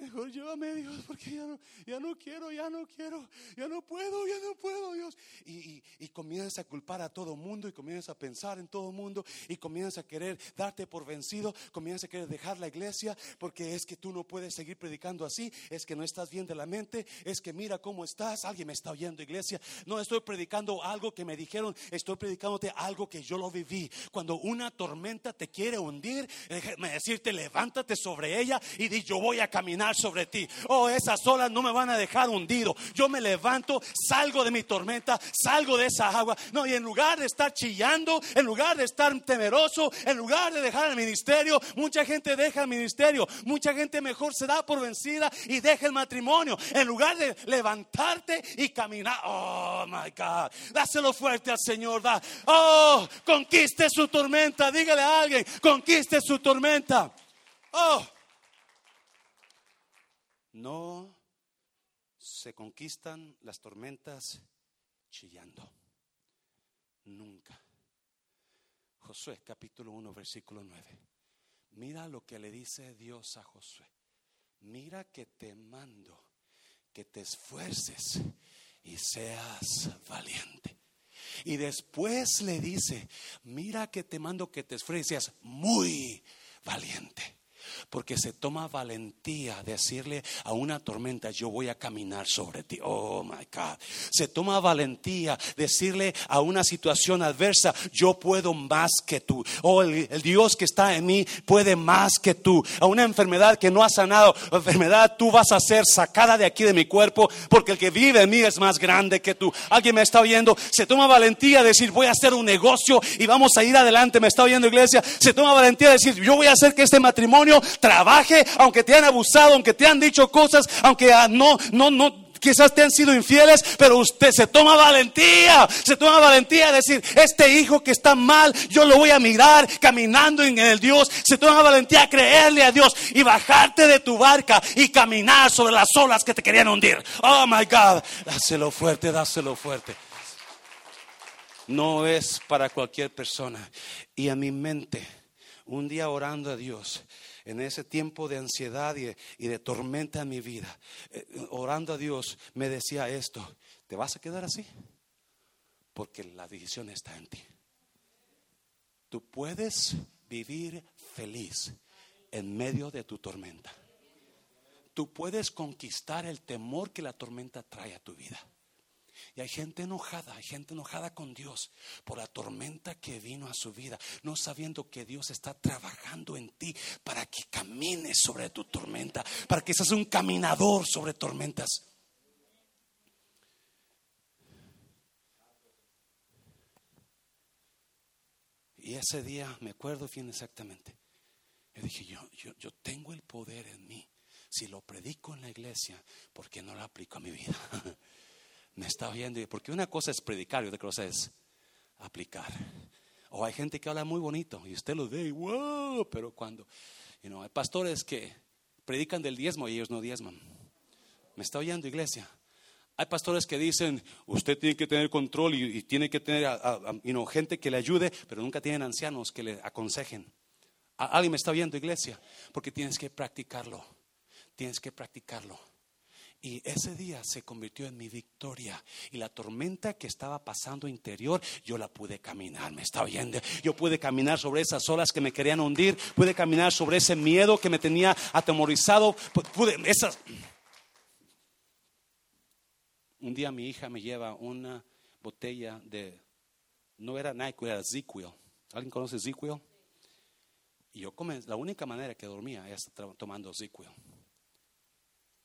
Mejor llévame, Dios, porque ya no, ya no quiero, ya no quiero, ya no puedo, ya no puedo, Dios. Y, y, comienza a culpar a todo mundo y comienza a pensar en todo mundo y comienza a querer darte por vencido, comienza a querer dejar la iglesia porque es que tú no puedes seguir predicando así, es que no estás bien de la mente, es que mira cómo estás, alguien me está oyendo, iglesia. No estoy predicando algo que me dijeron, estoy predicándote algo que yo lo viví. Cuando una tormenta te quiere hundir, déjame decirte, levántate sobre ella y di, yo voy a caminar sobre ti. Oh, esas olas no me van a dejar hundido. Yo me levanto, salgo de mi tormenta, salgo de esa agua. No, y en lugar de estar chillando, en lugar de estar temeroso, en lugar de dejar el ministerio, mucha gente deja el ministerio. Mucha gente mejor se da por vencida y deja el matrimonio. En lugar de levantarte y caminar. Oh, my God. Dáselo fuerte al Señor. Oh, conquiste su tormenta. Dígale a alguien, conquiste su tormenta. Oh. No se conquistan las tormentas chillando. Nunca. Josué capítulo 1 versículo 9. Mira lo que le dice Dios a Josué. Mira que te mando que te esfuerces y seas valiente. Y después le dice, mira que te mando que te esfuerces y seas muy valiente. Porque se toma valentía decirle a una tormenta, yo voy a caminar sobre ti. Oh my God. Se toma valentía decirle a una situación adversa, yo puedo más que tú. Oh, el, Dios que está en mí puede más que tú. A una enfermedad que no ha sanado, enfermedad tú vas a ser sacada de aquí de mi cuerpo, porque el que vive en mí es más grande que tú. Alguien me está oyendo. Se toma valentía decir, voy a hacer un negocio y vamos a ir adelante. Me está oyendo iglesia. Se toma valentía decir, yo voy a hacer que este matrimonio trabaje, aunque te han abusado, aunque te han dicho cosas, aunque ah, no, no, no, quizás te han sido infieles, pero usted se toma valentía, se toma valentía de decir, este hijo que está mal, yo lo voy a mirar caminando en el Dios, se toma valentía a creerle a Dios y bajarte de tu barca y caminar sobre las olas que te querían hundir. Oh my God, dáselo fuerte, dáselo fuerte. No es para cualquier persona. Y a mi mente, un día orando a Dios, en ese tiempo de ansiedad y, de tormenta en mi vida, eh, orando a Dios, me decía esto, ¿te vas a quedar así? Porque la decisión está en ti. Tú puedes vivir feliz en medio de tu tormenta. Tú puedes conquistar el temor que la tormenta trae a tu vida. Y hay gente enojada, hay gente enojada con Dios por la tormenta que vino a su vida, no sabiendo que Dios está trabajando en ti para que camines sobre tu tormenta, para que seas un caminador sobre tormentas. Y ese día, me acuerdo bien exactamente, yo dije, yo, yo, yo tengo el poder en mí. Si lo predico en la iglesia, ¿por qué no lo aplico a mi vida? me está oyendo. Porque una cosa es predicar y otra cosa es aplicar. O hay gente que habla muy bonito y usted lo ve y wow, pero cuando, you hay pastores que predican del diezmo y ellos no diezman. ¿Me está oyendo, iglesia? Hay pastores que dicen, usted tiene que tener control y, tiene que tener gente que le ayude, pero nunca tienen ancianos que le aconsejen. Alguien me está viendo, iglesia, porque tienes que practicarlo. Tienes que practicarlo. Y ese día se convirtió en mi victoria. Y la tormenta que estaba pasando interior, yo la pude caminar. Me está oyendo. Yo pude caminar sobre esas olas que me querían hundir. Pude caminar sobre ese miedo que me tenía atemorizado. Pude, esas. Un día mi hija me lleva una botella de. No era NyQuil, era ZQuil. ¿Alguien conoce ZQuil? Y yo comencé, la única manera que dormía era tomando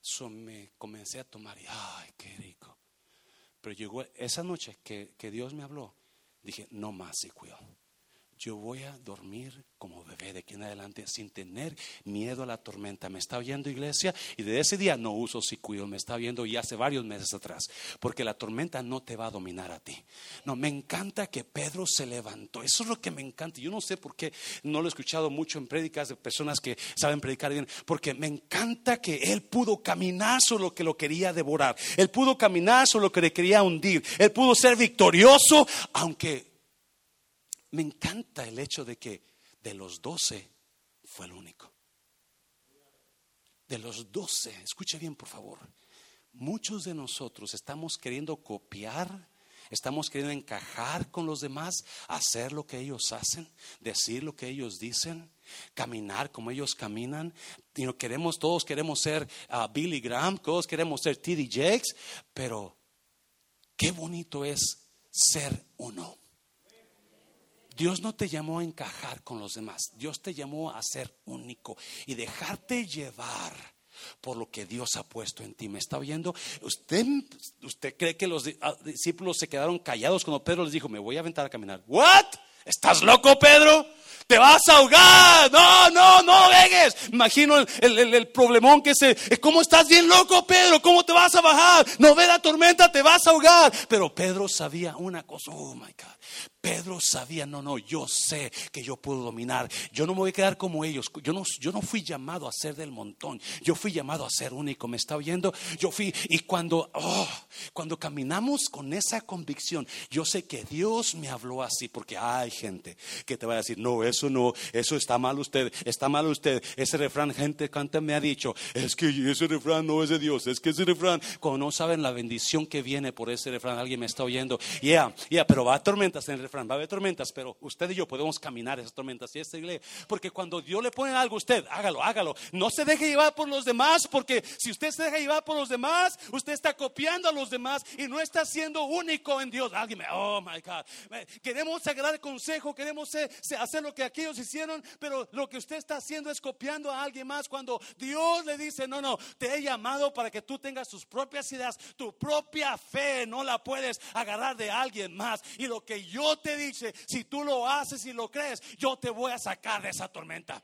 ZQuil me comencé a tomar y, ay, qué rico. Pero llegó esa noche que, que Dios me habló, dije, no más, cuido yo voy a dormir como bebé de aquí en adelante sin tener miedo a la tormenta. ¿Me está oyendo iglesia? Y de ese día no uso cuido me está oyendo y hace varios meses atrás, porque la tormenta no te va a dominar a ti. No, me encanta que Pedro se levantó. Eso es lo que me encanta. Yo no sé por qué no lo he escuchado mucho en prédicas de personas que saben predicar bien, porque me encanta que él pudo caminar sobre lo que lo quería devorar. Él pudo caminar sobre lo que le quería hundir. Él pudo ser victorioso, aunque me encanta el hecho de que de los doce fue el único. De los doce, escuche bien por favor, muchos de nosotros estamos queriendo copiar, estamos queriendo encajar con los demás, hacer lo que ellos hacen, decir lo que ellos dicen, caminar como ellos caminan. Y queremos, todos queremos ser uh, Billy Graham, todos queremos ser T.D. Jakes, pero qué bonito es ser uno. Dios no te llamó a encajar con los demás. Dios te llamó a ser único y dejarte llevar por lo que Dios ha puesto en ti. ¿Me está oyendo? ¿Usted, usted cree que los ah, discípulos se quedaron callados cuando Pedro les dijo, me voy a aventar a caminar? ¿What? ¿Estás loco, Pedro? Te vas a ahogar. No, no, no vengues. Imagino el, el, problemón que se, ¿cómo estás bien loco, Pedro? ¿Cómo te vas a bajar? No ve la tormenta, te vas a ahogar. Pero Pedro sabía una cosa, oh my God. Pedro sabía, no, no, yo sé que yo puedo dominar. Yo no me voy a quedar como ellos. Yo no, yo no fui llamado a ser del montón. Yo fui llamado a ser único. ¿Me está oyendo? Yo fui, y cuando, oh, cuando caminamos con esa convicción, yo sé que Dios me habló así, porque hay gente que te va a decir, no, eso no, eso está mal usted, está mal usted. Ese refrán, gente canta me ha dicho, es que ese refrán no es de Dios, es que ese refrán, cuando no saben la bendición que viene por ese refrán, alguien me está oyendo, ya, ya, pero va a tormentas en el refrán va a haber tormentas, pero usted y yo podemos caminar esas tormentas y esta iglesia. Porque cuando Dios le pone algo a usted, hágalo, hágalo. No se deje llevar por los demás, porque si usted se deja llevar por los demás, usted está copiando a los demás y no está siendo único en Dios. Alguien me, oh my God. Queremos agradar el consejo, queremos hacer lo que aquellos hicieron, pero lo que usted está haciendo es copiando a alguien más. Cuando Dios le dice, no, no, te he llamado para que tú tengas tus propias ideas, tu propia fe, no la puedes agarrar de alguien más. Y lo que yo te dice, si tú lo haces y lo crees, yo te voy a sacar de esa tormenta.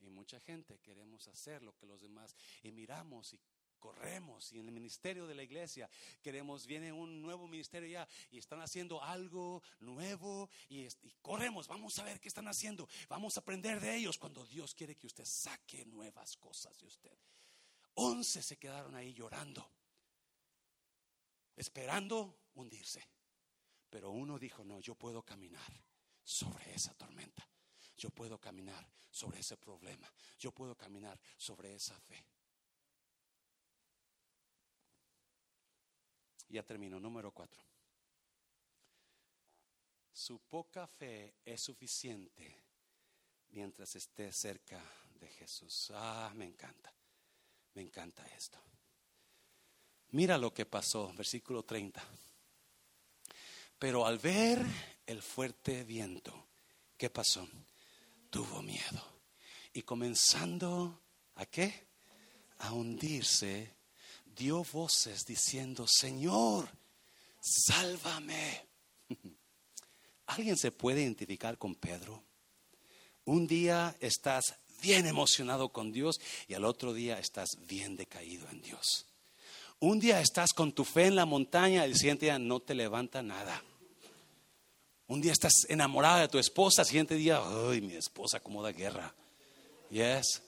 Y mucha gente queremos hacer lo que los demás y miramos y corremos y en el ministerio de la iglesia queremos, viene un nuevo ministerio ya y están haciendo algo nuevo y, corremos, vamos a ver qué están haciendo, vamos a aprender de ellos cuando Dios quiere que usted saque nuevas cosas de usted. Once se quedaron ahí llorando, esperando hundirse. Pero uno dijo, no, yo puedo caminar sobre esa tormenta. Yo puedo caminar sobre ese problema. Yo puedo caminar sobre esa fe. Ya termino, número cuatro. Su poca fe es suficiente mientras esté cerca de Jesús. Ah, me encanta. Me encanta esto. Mira lo que pasó, versículo 30. Pero al ver el fuerte viento, ¿qué pasó? Tuvo miedo. Y comenzando a qué? A hundirse, dio voces diciendo, Señor, sálvame. ¿Alguien se puede identificar con Pedro? Un día estás bien emocionado con Dios y al otro día estás bien decaído en Dios. Un día estás con tu fe en la montaña, el siguiente día no te levanta nada. Un día estás enamorada de tu esposa, el siguiente día, ay, mi esposa como da guerra. Yes.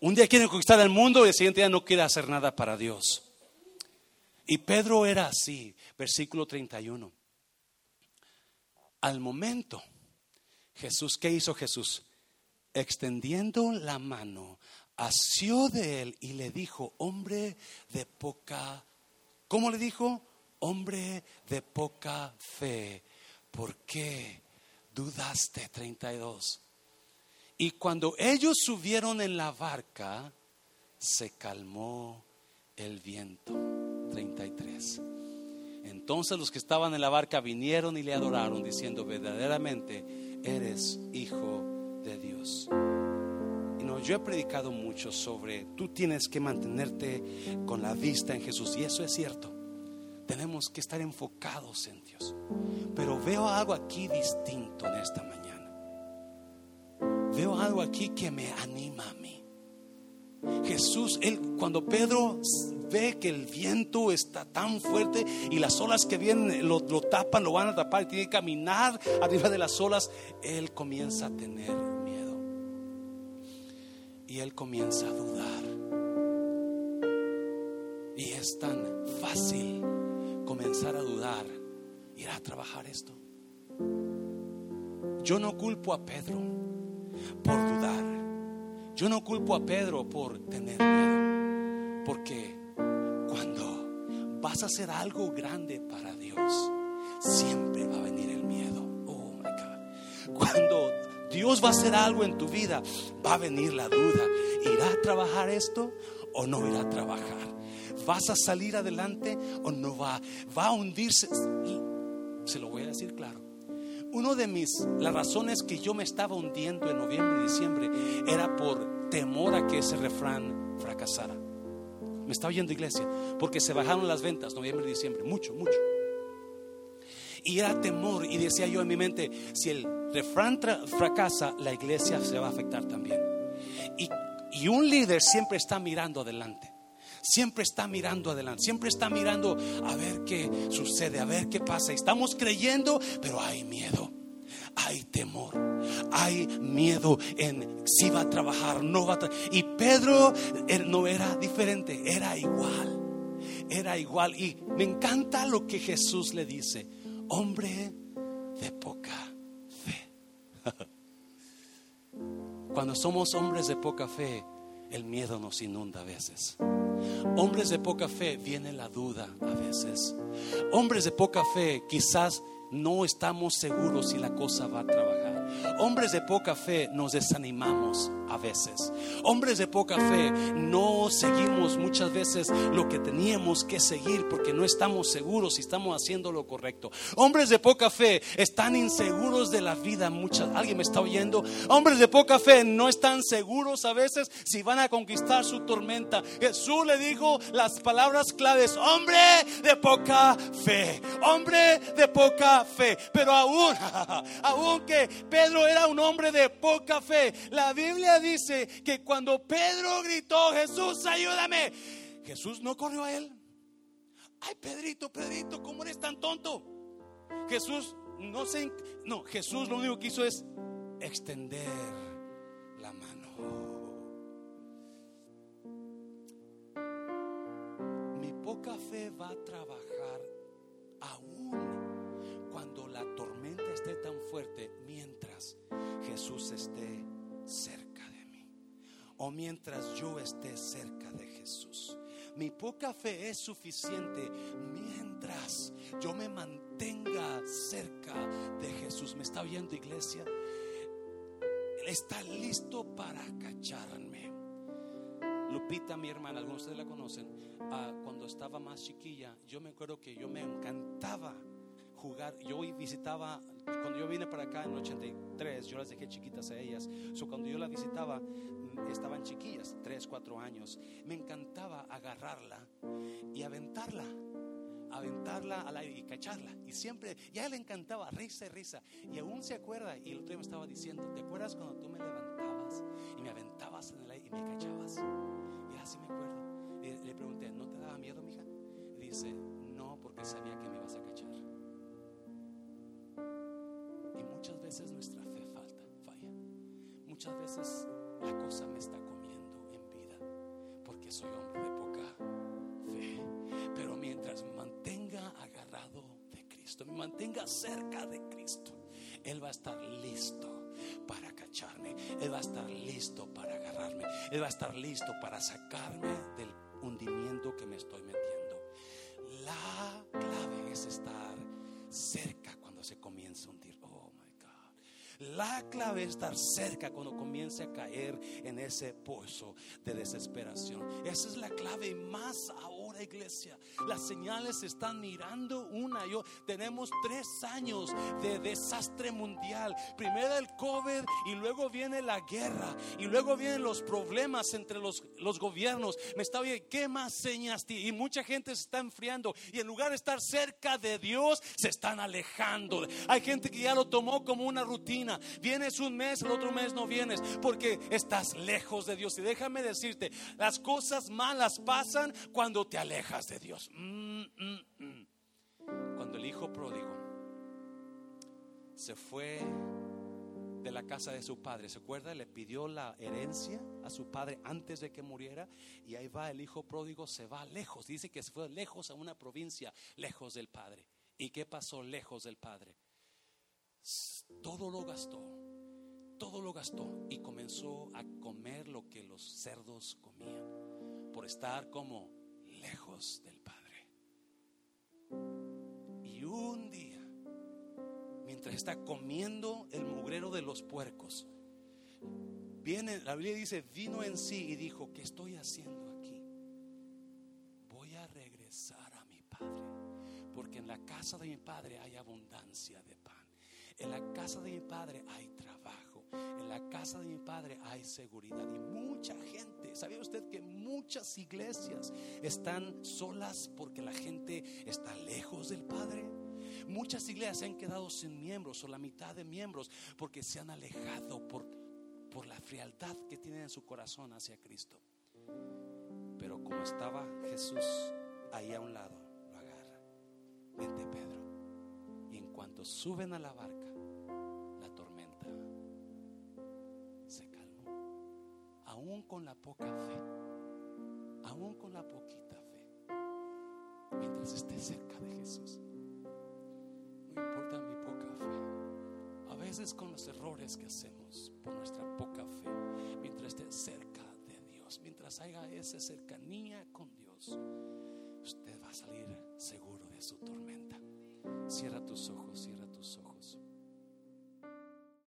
Un día quiere conquistar el mundo y el siguiente día no quiere hacer nada para Dios. Y Pedro era así, versículo 31. Al momento, Jesús, ¿qué hizo Jesús? Extendiendo la mano, asió de él y le dijo, hombre de poca, ¿cómo le dijo? Hombre de poca fe, ¿por qué dudaste? 32. Y cuando ellos subieron en la barca, se calmó el viento. 33. Entonces los que estaban en la barca vinieron y le adoraron diciendo, verdaderamente eres hijo de Dios. Y no, yo he predicado mucho sobre, tú tienes que mantenerte con la vista en Jesús. Y eso es cierto. Tenemos que estar enfocados en Dios. Pero veo algo aquí distinto en esta mañana. Veo algo aquí que me anima a mí. Jesús, él, cuando Pedro ve que el viento está tan fuerte y las olas que vienen lo, lo, tapan, lo van a tapar y tiene que caminar arriba de las olas, él comienza a tener miedo. Y él comienza a dudar. Y es tan fácil comenzar a dudar, ir a trabajar esto. Yo no culpo a Pedro por dudar. Yo no culpo a Pedro por tener miedo, porque cuando vas a hacer algo grande para Dios, siempre va a venir el miedo. Oh my God. Cuando Dios va a hacer algo en tu vida, va a venir la duda. ¿Irá a trabajar esto o no irá a trabajar? ¿Vas a salir adelante o no va? ¿Va a hundirse? Se lo voy a decir claro. Uno de mis, las razones que yo me estaba hundiendo en noviembre y diciembre era por temor a que ese refrán fracasara. Me estaba yendo iglesia porque se bajaron las ventas noviembre y diciembre, mucho, mucho. Y era temor y decía yo en mi mente, si el refrán fracasa, la iglesia se va a afectar también. Y, y un líder siempre está mirando adelante siempre está mirando adelante, siempre está mirando a ver qué sucede, a ver qué pasa. Estamos creyendo, pero hay miedo. Hay temor, hay miedo en si va a trabajar, no va a trabajar. Y Pedro no era diferente, era igual, era igual. Y me encanta lo que Jesús le dice, hombre de poca fe. Cuando somos hombres de poca fe, el miedo nos inunda a veces. Hombres de poca fe viene la duda a veces. Hombres de poca fe quizás no estamos seguros si la cosa va a trabajar. Hombres de poca fe nos desanimamos a veces. Hombres de poca fe no seguimos muchas veces lo que teníamos que seguir porque no estamos seguros si estamos haciendo lo correcto. Hombres de poca fe están inseguros de la vida. Muchas, alguien me está oyendo. Hombres de poca fe no están seguros a veces si van a conquistar su tormenta. Jesús le dijo las palabras claves: hombre de poca fe, hombre de poca fe. Pero aún, aún que Pedro era un hombre de poca fe, la Biblia dice que cuando Pedro gritó, Jesús, ayúdame, Jesús no corrió a él. Ay, Pedrito, Pedrito, ¿cómo eres tan tonto? Jesús no sé, no, Jesús lo único que hizo es extender la mano. Mi poca fe va a trabajar aún cuando la tormenta esté tan fuerte mientras Jesús esté o mientras yo esté cerca de Jesús. Mi poca fe es suficiente mientras yo me mantenga cerca de Jesús. ¿Me está oyendo iglesia? Él está listo para cacharme. Lupita, mi hermana, algunos de ustedes la conocen, uh, cuando estaba más chiquilla, yo me acuerdo que yo me encantaba jugar. Yo visitaba, cuando yo vine para acá en 83, yo las dejé chiquitas a ellas. So, cuando yo la visitaba, estaban chiquillas, 3, 4 años. Me encantaba agarrarla y aventarla aventarla al aire y cacharla. Y siempre, ya le encantaba, risa y risa. Y aún se acuerda, y el otro día me estaba diciendo, ¿te acuerdas cuando tú me levantabas y me aventabas en el aire y me cachabas? Y así me acuerdo. Le, le pregunté, ¿no te daba miedo, mija? Y dice, no, porque sabía que me ibas a cachar. Y muchas veces nuestra fe falta, falla. Muchas veces la cosa me está comiendo en soy hombre de poca fe. Pero mientras me mantenga agarrado de Cristo, me mantenga cerca de Cristo, Él va a estar listo para cacharme. Él va a estar listo para agarrarme. Él va a estar listo para sacarme del hundimiento que me estoy metiendo. La clave es estar cerca cuando se comienza a hundir. Oh. La clave es estar cerca cuando comience a caer en ese pozo de desesperación. Esa es la clave más ahora, iglesia. Las señales se están mirando una. Yo tenemos tres años de desastre mundial. Primero el COVID y luego viene la guerra y luego vienen los problemas entre los, los gobiernos. Me está bien, ¿qué más señas? Y mucha gente se está enfriando y en lugar de estar cerca de Dios, se están alejando. Hay gente que ya lo tomó como una rutina. Vienes un mes, el otro mes no vienes porque estás lejos de Dios. Y déjame decirte, las cosas malas pasan cuando te alejas de Dios. Mm, mm, mm. Cuando el hijo pródigo se fue de la casa de su padre, ¿se acuerda? Le pidió la herencia a su padre antes de que muriera y ahí va el hijo pródigo, se va lejos, dice que se fue lejos a una provincia, lejos del padre. ¿Y qué pasó lejos del padre? Todo lo gastó, todo lo gastó y comenzó a comer lo que los cerdos comían por estar como lejos del Padre. Y un día, mientras está comiendo el mugrero de los puercos, viene, la Biblia dice, vino en sí y dijo, ¿qué estoy haciendo aquí? Voy a regresar a mi Padre, porque en la casa de mi Padre hay abundancia de pan. En la casa de mi Padre hay trabajo. En la casa de mi Padre hay seguridad. Y mucha gente, ¿sabía usted que muchas iglesias están solas porque la gente está lejos del Padre? Muchas iglesias se han quedado sin miembros o la mitad de miembros porque se han alejado por, por la frialdad que tienen en su corazón hacia Cristo. Pero como estaba Jesús ahí a un lado, lo agarra. Vente Pedro. Y en cuanto suben a la barca, Aún con la poca fe, aún con la poquita fe, mientras esté cerca de Jesús. No importa mi poca fe. A veces con los errores que hacemos por nuestra poca fe, mientras esté cerca de Dios, mientras haya esa cercanía con Dios, usted va a salir seguro de su tormenta. Cierra tus ojos, cierra tus ojos.